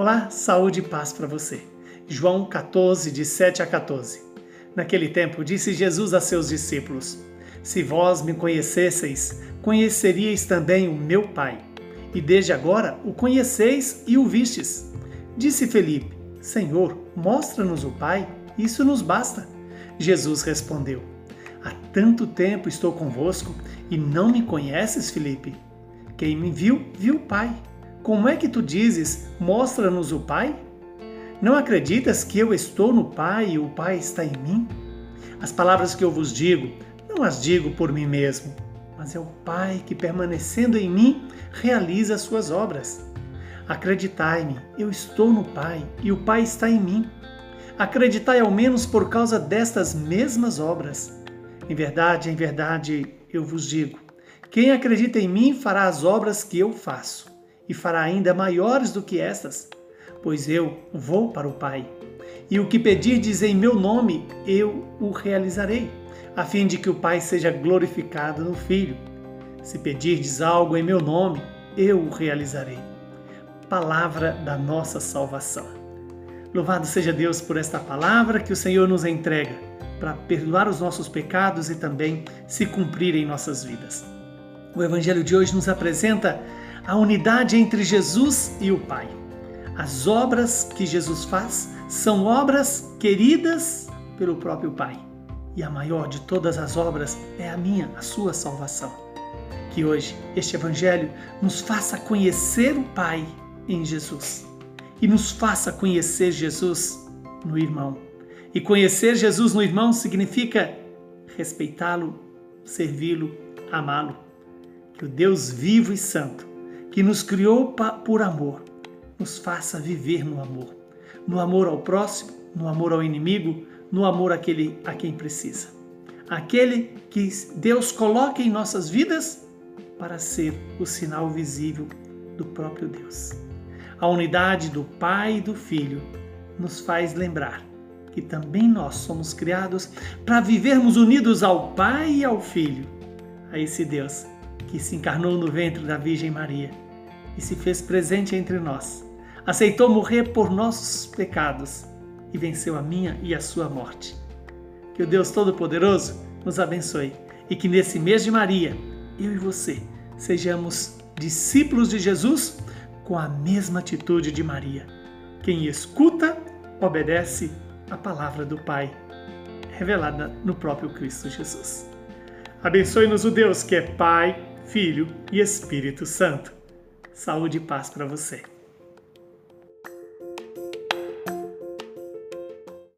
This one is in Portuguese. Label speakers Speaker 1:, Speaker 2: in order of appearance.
Speaker 1: Olá, saúde e paz para você. João 14, de 7 a 14. Naquele tempo, disse Jesus a seus discípulos: Se vós me conhecesseis, conheceríeis também o meu Pai. E desde agora o conheceis e o vistes. Disse Felipe: Senhor, mostra-nos o Pai, isso nos basta. Jesus respondeu: Há tanto tempo estou convosco e não me conheces, Felipe? Quem me viu, viu o Pai. Como é que tu dizes, mostra-nos o Pai? Não acreditas que eu estou no Pai e o Pai está em mim? As palavras que eu vos digo, não as digo por mim mesmo, mas é o Pai que, permanecendo em mim, realiza as suas obras. Acreditai-me, eu estou no Pai e o Pai está em mim. Acreditai ao menos por causa destas mesmas obras. Em verdade, em verdade, eu vos digo: quem acredita em mim fará as obras que eu faço, e fará ainda maiores do que estas pois eu vou para o Pai. E o que pedirdes em meu nome, eu o realizarei, a fim de que o Pai seja glorificado no Filho. Se pedirdes algo em meu nome, eu o realizarei. Palavra da nossa salvação. Louvado seja Deus por esta palavra que o Senhor nos entrega para perdoar os nossos pecados e também se cumprir em nossas vidas. O Evangelho de hoje nos apresenta a unidade entre Jesus e o Pai. As obras que Jesus faz são obras queridas pelo próprio Pai. E a maior de todas as obras é a minha, a sua salvação. Que hoje este Evangelho nos faça conhecer o Pai em Jesus e nos faça conhecer Jesus no irmão. E conhecer Jesus no irmão significa respeitá-lo, servi-lo, amá-lo. Que o Deus vivo e santo, que nos criou por amor, nos faça viver no amor. No amor ao próximo, no amor ao inimigo, no amor àquele a quem precisa. Aquele que Deus coloca em nossas vidas para ser o sinal visível do próprio Deus. A unidade do Pai e do Filho nos faz lembrar que também nós somos criados para vivermos unidos ao Pai e ao Filho, a esse Deus que se encarnou no ventre da Virgem Maria e se fez presente entre nós aceitou morrer por nossos pecados e venceu a minha e a sua morte. Que o Deus Todo-Poderoso nos abençoe e que nesse mês de Maria, eu e você sejamos discípulos de Jesus com a mesma atitude de Maria. Quem escuta, obedece a palavra do Pai, revelada no próprio Cristo Jesus. Abençoe-nos o Deus que é Pai, Filho e Espírito Santo. Saúde e paz para você.